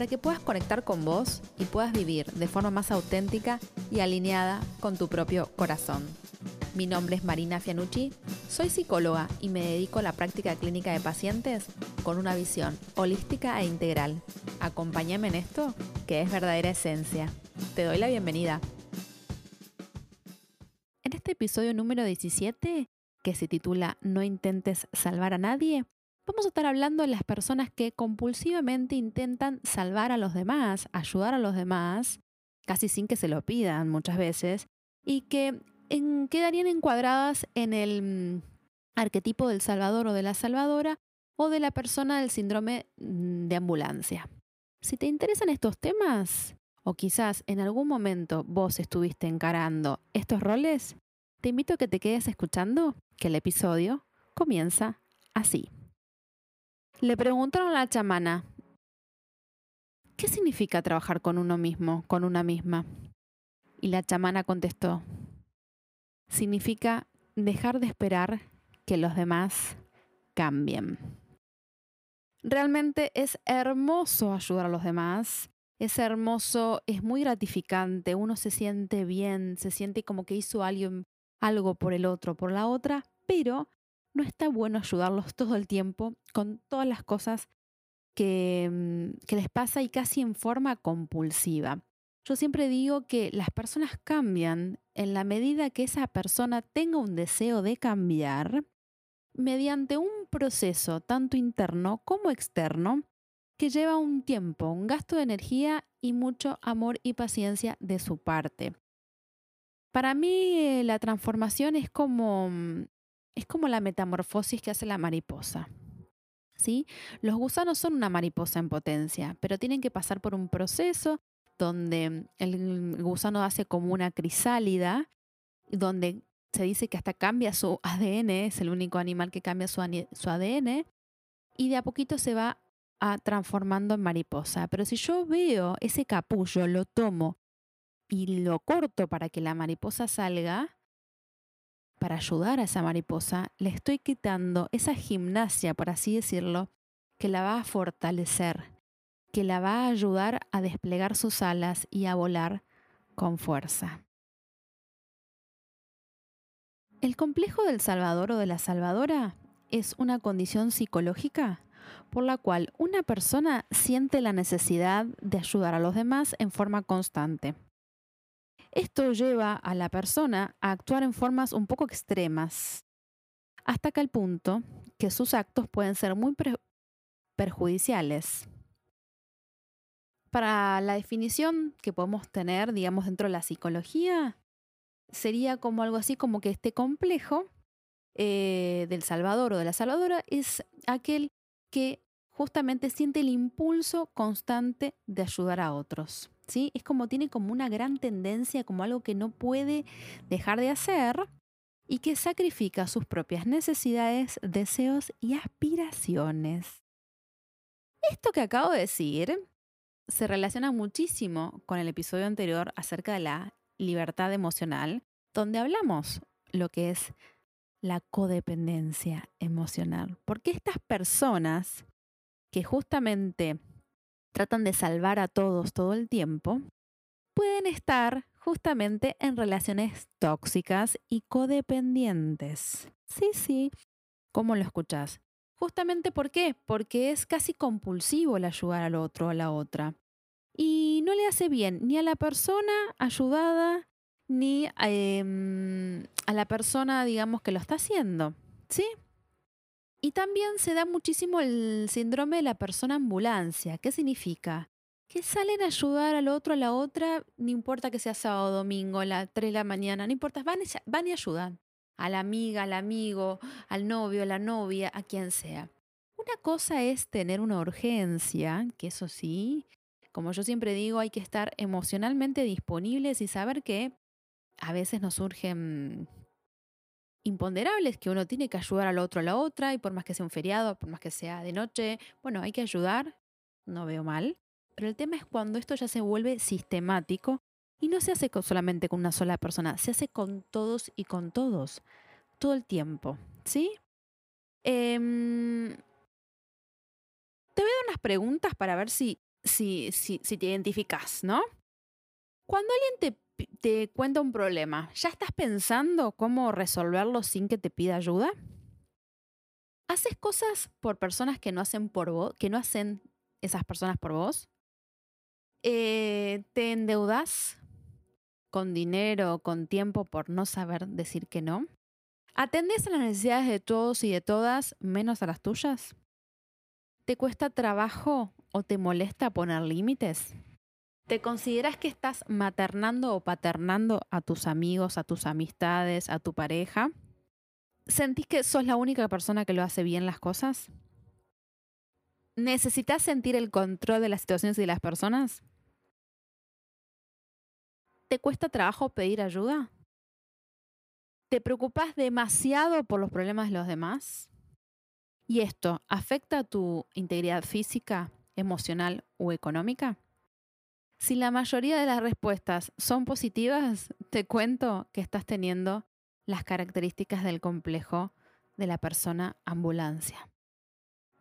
para que puedas conectar con vos y puedas vivir de forma más auténtica y alineada con tu propio corazón. Mi nombre es Marina Fianucci, soy psicóloga y me dedico a la práctica clínica de pacientes con una visión holística e integral. Acompáñame en esto, que es verdadera esencia. Te doy la bienvenida. En este episodio número 17, que se titula No intentes salvar a nadie, vamos a estar hablando de las personas que compulsivamente intentan salvar a los demás, ayudar a los demás, casi sin que se lo pidan muchas veces, y que quedarían encuadradas en el mm, arquetipo del salvador o de la salvadora o de la persona del síndrome mm, de ambulancia. Si te interesan estos temas, o quizás en algún momento vos estuviste encarando estos roles, te invito a que te quedes escuchando que el episodio comienza así. Le preguntaron a la chamana, ¿qué significa trabajar con uno mismo, con una misma? Y la chamana contestó, significa dejar de esperar que los demás cambien. Realmente es hermoso ayudar a los demás, es hermoso, es muy gratificante, uno se siente bien, se siente como que hizo alguien, algo por el otro, por la otra, pero no está bueno ayudarlos todo el tiempo con todas las cosas que, mm, que les pasa y casi en forma compulsiva. Yo siempre digo que las personas cambian en la medida que esa persona tenga un deseo de cambiar mediante un proceso tanto interno como externo que lleva un tiempo, un gasto de energía y mucho amor y paciencia de su parte. Para mí eh, la transformación es como mm, es como la metamorfosis que hace la mariposa. ¿Sí? Los gusanos son una mariposa en potencia, pero tienen que pasar por un proceso donde el gusano hace como una crisálida, donde se dice que hasta cambia su ADN, es el único animal que cambia su, ADN, y de a poquito se va transformando en mariposa. Pero si yo veo ese capullo, lo tomo y lo corto para que la mariposa salga, para ayudar a esa mariposa, le estoy quitando esa gimnasia, por así decirlo, que la va a fortalecer, que la va a ayudar a desplegar sus alas y a volar con fuerza. El complejo del salvador o de la salvadora es una condición psicológica por la cual una persona siente la necesidad de ayudar a los demás en forma constante. Esto lleva a la persona a actuar en formas un poco extremas, hasta el punto que sus actos pueden ser muy perjudiciales. Para la definición que podemos tener, digamos, dentro de la psicología, sería como algo así como que este complejo eh, del salvador o de la salvadora es aquel que justamente siente el impulso constante de ayudar a otros. Es como tiene como una gran tendencia, como algo que no puede dejar de hacer y que sacrifica sus propias necesidades, deseos y aspiraciones. Esto que acabo de decir se relaciona muchísimo con el episodio anterior acerca de la libertad emocional, donde hablamos lo que es la codependencia emocional. Porque estas personas que justamente tratan de salvar a todos todo el tiempo, pueden estar justamente en relaciones tóxicas y codependientes. Sí, sí, ¿cómo lo escuchas? Justamente ¿por qué? Porque es casi compulsivo el ayudar al otro o a la otra. Y no le hace bien ni a la persona ayudada ni em, a la persona, digamos, que lo está haciendo. ¿Sí? Y también se da muchísimo el síndrome de la persona ambulancia. ¿Qué significa? Que salen a ayudar al otro, a la otra, no importa que sea sábado, domingo, a las 3 de la mañana, no importa, van, van y ayudan. A la amiga, al amigo, al novio, a la novia, a quien sea. Una cosa es tener una urgencia, que eso sí, Como yo siempre digo, hay que estar emocionalmente disponibles y saber que a veces nos surgen imponderables que uno tiene que ayudar al otro a la otra y por más que sea un feriado, por más que sea de noche, bueno, hay que ayudar, no veo mal, pero el tema es cuando esto ya se vuelve sistemático y no se hace solamente con una sola persona, se hace con todos y con todos, todo el tiempo, ¿sí? Em, te voy a dar unas preguntas para ver si, si, si, si te identificas, ¿no? Cuando alguien te te cuenta un problema, ¿ya estás pensando cómo resolverlo sin que te pida ayuda? ¿Haces cosas por personas que no hacen por vos, que no hacen esas personas por vos? Eh, ¿Te endeudas con dinero, con tiempo por no saber decir que no? ¿Atendés a las necesidades de todos y de todas menos a las tuyas? ¿Te cuesta trabajo o te molesta poner límites? ¿Te consideras que estás maternando o paternando a tus amigos, a tus amistades, a tu pareja? ¿Sentís que sos la única persona que lo hace bien las cosas? ¿Necesitas sentir el control de las situaciones y de las personas? ¿Te cuesta trabajo pedir ayuda? ¿Te preocupas demasiado por los problemas de los demás? ¿Y esto afecta a tu integridad física, emocional o económica? Si la mayoría de las respuestas son positivas, te cuento que estás teniendo las características del complejo de la persona ambulancia.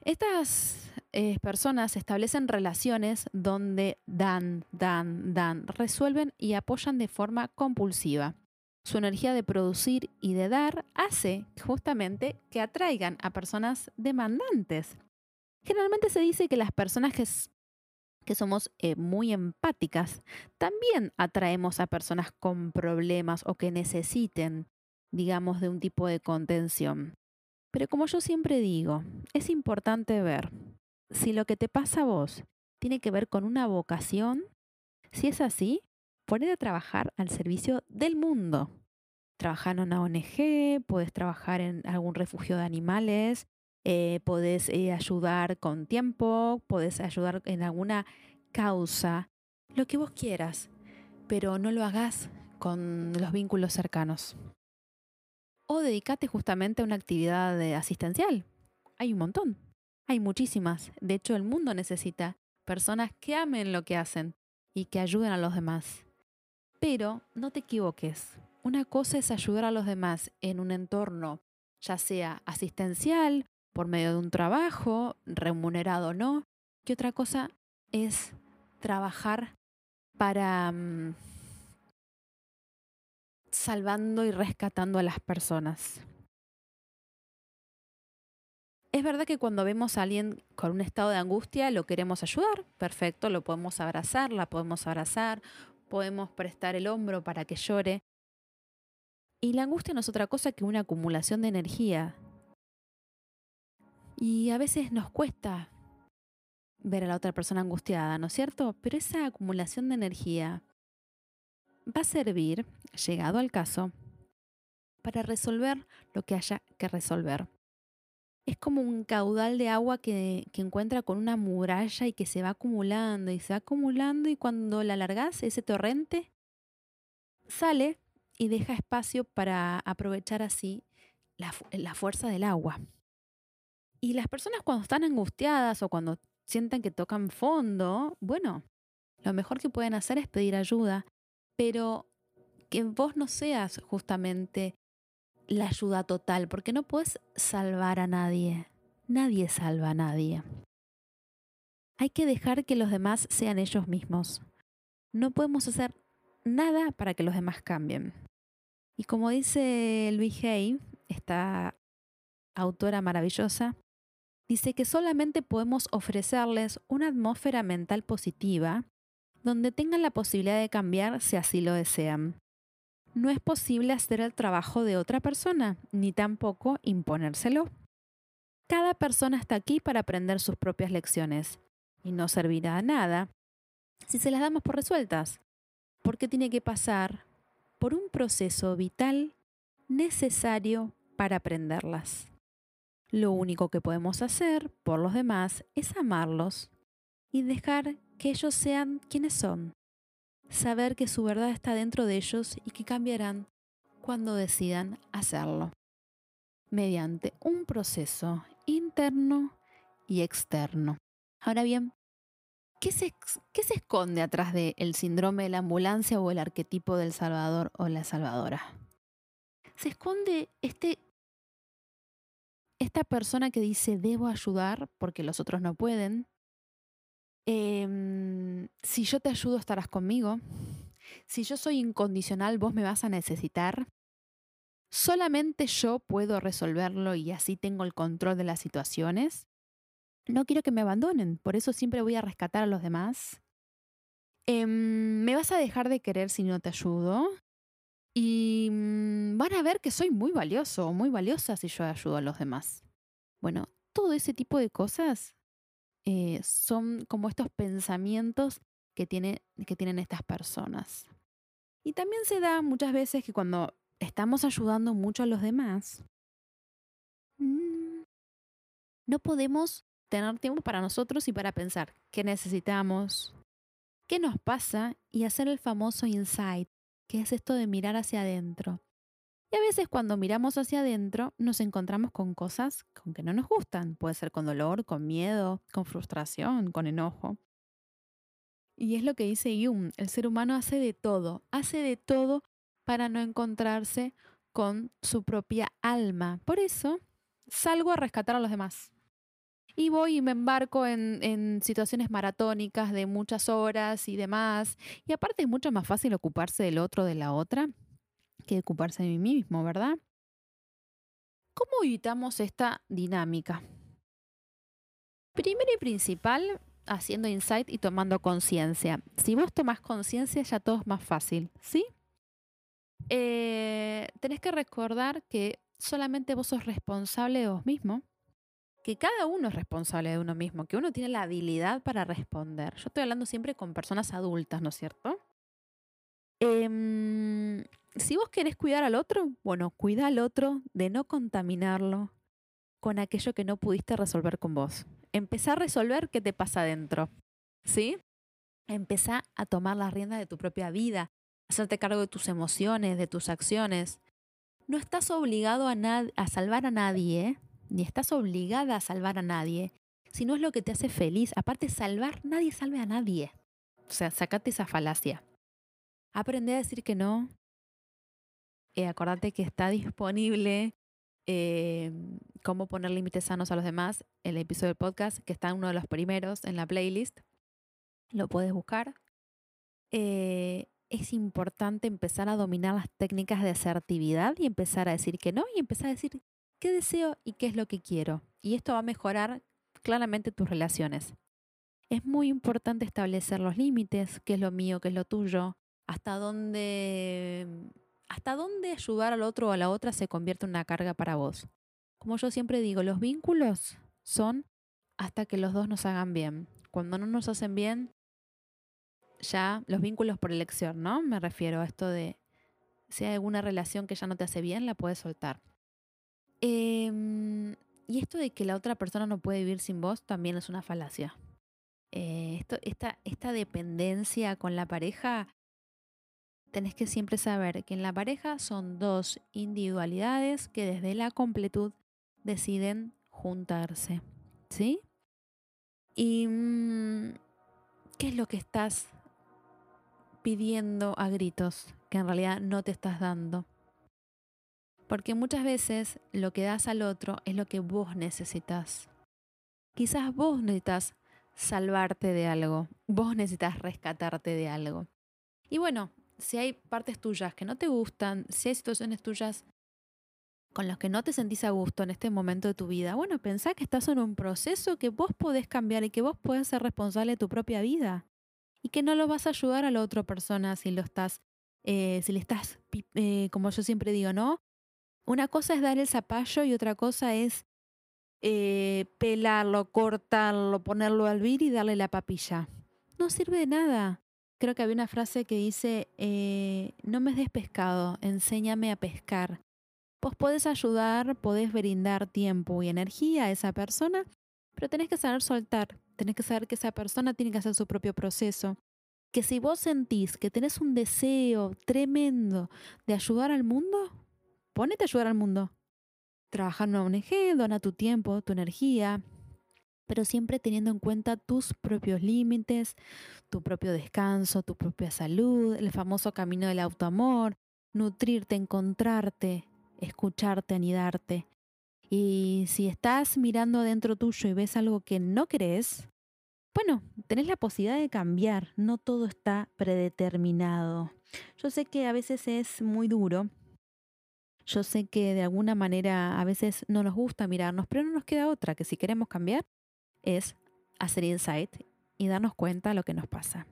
Estas eh, personas establecen relaciones donde dan, dan, dan, resuelven y apoyan de forma compulsiva. Su energía de producir y de dar hace justamente que atraigan a personas demandantes. Generalmente se dice que las personas que que somos eh, muy empáticas, también atraemos a personas con problemas o que necesiten, digamos, de un tipo de contención. Pero como yo siempre digo, es importante ver si lo que te pasa a vos tiene que ver con una vocación. Si es así, ponete a trabajar al servicio del mundo. Trabajar en una ONG, puedes trabajar en algún refugio de animales, eh, podés eh, ayudar con tiempo, podés ayudar en alguna causa, lo que vos quieras, pero no lo hagas con los vínculos cercanos. O dedícate justamente a una actividad asistencial. Hay un montón, hay muchísimas. De hecho, el mundo necesita personas que amen lo que hacen y que ayuden a los demás. Pero no te equivoques. Una cosa es ayudar a los demás en un entorno, ya sea asistencial por medio de un trabajo, remunerado o no, que otra cosa es trabajar para mm, salvando y rescatando a las personas. Es verdad que cuando vemos a alguien con un estado de angustia lo queremos ayudar, perfecto, lo podemos abrazar, la podemos abrazar, podemos prestar el hombro para que llore. Y la angustia no es otra cosa que una acumulación de energía, y a veces nos cuesta ver a la otra persona angustiada, ¿no es cierto? Pero esa acumulación de energía va a servir, llegado al caso, para resolver lo que haya que resolver. Es como un caudal de agua que, que, encuentra con una muralla y que se va acumulando y se va acumulando y cuando la alargas, ese torrente sale y deja espacio para aprovechar así la, la fuerza del agua. Y las personas cuando están angustiadas o cuando sienten que tocan fondo, bueno, lo mejor que pueden hacer es pedir ayuda, pero que vos no seas justamente la ayuda total, porque no puedes salvar a nadie. Nadie salva a nadie. Hay que dejar que los demás sean ellos mismos. No podemos hacer nada para que los demás cambien. Y como dice Luis Hay, esta autora maravillosa, dice que solamente podemos ofrecerles una atmósfera mental positiva donde tengan la posibilidad de cambiar si así lo desean. No es posible hacer el trabajo de otra persona, ni tampoco imponérselo. Cada persona está aquí para aprender sus propias lecciones, y no servirá a nada si se las damos por resueltas, porque tiene que pasar por un proceso vital necesario para aprenderlas. Lo único que podemos hacer por los demás es amarlos y dejar que ellos sean quienes son, saber que su verdad está dentro de ellos y que cambiarán cuando decidan hacerlo, mediante un proceso interno y externo. Ahora bien, ¿qué se, qué se esconde atrás del síndrome de la ambulancia o el arquetipo del salvador o la salvadora? Se esconde este, esta persona que dice debo ayudar porque los otros no pueden, Em, si yo te ayudo, estarás conmigo. Si yo soy incondicional, vos me vas a necesitar. Solamente yo puedo resolverlo y así tengo el control de las situaciones. No quiero que me abandonen, por eso siempre voy a rescatar a los demás. Em, me vas a dejar de querer si no te ayudo. Y mm, van a ver que soy muy valioso o muy valiosa si yo ayudo a los demás. Bueno, todo ese tipo de cosas eh, son como estos pensamientos que, que tienen estas personas. Y también se da muchas veces que cuando estamos ayudando mucho a los demás, mm, no podemos tener tiempo para nosotros y para pensar qué necesitamos, qué nos pasa y hacer el famoso insight, que es esto de mirar hacia adentro. Y a veces cuando miramos hacia adentro nos encontramos con cosas con que no nos gustan. Puede ser con dolor, con miedo, con frustración, con enojo. Y es lo que dice Jung, el ser humano hace de todo, hace de todo para no encontrarse con su propia alma. Por eso salgo a rescatar a los demás. Y voy y me embarco en, situaciones maratónicas de muchas horas y demás. Y aparte es mucho más fácil ocuparse del otro, de la otra, que ocuparse de mí mismo, ¿verdad? ¿Cómo evitamos esta dinámica? Primero y principal, haciendo insight y tomando conciencia. Si vos tomás conciencia, ya todo es más fácil, ¿sí? Eh, tenés que recordar que solamente vos sos responsable de vos mismo, que cada uno es responsable de uno mismo, que uno tiene la habilidad para responder. Yo estoy hablando siempre con personas adultas, ¿no es cierto? Eh, si vos querés cuidar al otro, bueno, cuida al otro de no contaminarlo con aquello que no pudiste resolver con vos. Empezá a resolver qué te pasa adentro. ¿Sí? Empezá a tomar la rienda de tu propia vida, hacerte cargo de tus emociones, de tus acciones. No estás obligado a, a salvar a nadie, ¿eh? Ni estás obligada a salvar a nadie, si no es lo que te hace feliz. Aparte, salvar, nadie salve a nadie. O sea, sacate esa falacia. Aprende a decir que no, eh, acordate que está disponible eh, cómo poner límites sanos a los demás, el episodio del podcast, que está en uno de los primeros en la playlist. Lo puedes buscar. Eh, es importante empezar a dominar las técnicas de asertividad y empezar a decir que no y empezar a decir qué deseo y qué es lo que quiero. Y esto va a mejorar claramente tus relaciones. Es muy importante establecer los límites, qué es lo mío, qué es lo tuyo, hasta dónde ¿hasta dónde ayudar al otro o a la otra se convierte en una carga para vos? Como yo siempre digo, los vínculos son hasta que los dos nos hagan bien. Cuando no nos hacen bien, ya los vínculos por elección, ¿no? Me refiero a esto de si hay alguna relación que ya no te hace bien, la puedes soltar. Em, y esto de que la otra persona no puede vivir sin vos también es una falacia. Eh, esto, esta, esta dependencia con la pareja tenés que siempre saber que en la pareja son dos individualidades que desde la completud deciden juntarse. ¿Sí? ¿Y mm, qué es lo que estás pidiendo a gritos que en realidad no te estás dando? Porque muchas veces lo que das al otro es lo que vos necesitas. Quizás vos necesitas salvarte de algo, vos necesitas rescatarte de algo. Y bueno, si hay partes tuyas que no te gustan, si hay situaciones tuyas con las que no te sentís a gusto en este momento de tu vida, bueno, pensá que estás en un proceso que vos podés cambiar y que vos podés ser responsable de tu propia vida. Y que no lo vas a ayudar a la otra persona si lo estás, eh, si le estás, eh, como yo siempre digo, ¿no? Una cosa es dar el zapallo y otra cosa es eh, pelarlo, cortarlo, ponerlo al vir y darle la papilla. No sirve de nada creo que había una frase que dice, eh, no me des pescado, enséñame a pescar. Vos podés ayudar, podés brindar tiempo y energía a esa persona, pero tenés que saber soltar. tenés que saber que esa persona tiene que hacer su propio proceso. Que si vos sentís que tenés un deseo tremendo de ayudar al mundo, ponete a ayudar al mundo. Trabaja en una ONG, dona tu tiempo, tu energía, pero siempre teniendo en cuenta tus propios límites, tu propio descanso, tu propia salud, el famoso camino del autoamor, nutrirte, encontrarte, escucharte, anidarte. Y si estás mirando adentro tuyo y ves algo que no crees, bueno, tenés la posibilidad de cambiar, no todo está predeterminado. Yo sé que a veces es muy duro, yo sé que de alguna manera a veces no nos gusta mirarnos, pero no nos queda otra, que si queremos cambiar, es hacer insight y darnos cuenta de lo que nos pasa.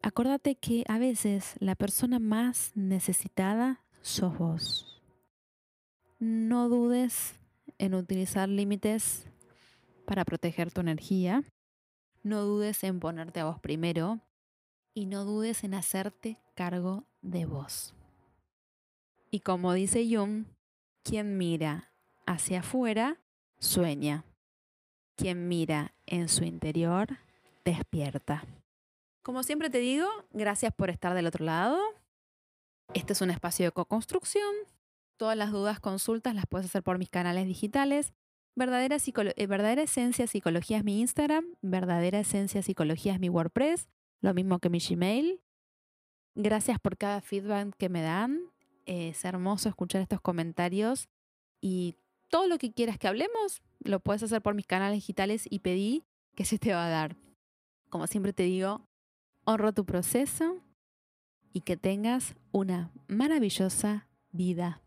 Acordate que a veces la persona más necesitada sos vos. No dudes en utilizar límites para proteger tu energía. No dudes en ponerte a vos primero y no dudes en hacerte cargo de vos. Y como dice Jung, quien mira hacia afuera sueña. Quien mira en su interior despierta. Como siempre te digo, gracias por estar del otro lado. Este es un espacio de co-construcción. Todas las dudas, consultas las puedes hacer por mis canales digitales. Verdadera, eh, Verdadera Esencia Psicología es mi Instagram. Verdadera Esencia Psicología es mi WordPress. Lo mismo que mi Gmail. Gracias por cada feedback que me dan. Es hermoso escuchar estos comentarios. Y todo lo que quieras que hablemos, lo puedes hacer por mis canales digitales y pedí que se te va a dar. Como siempre te digo, honro tu proceso y que tengas una maravillosa vida.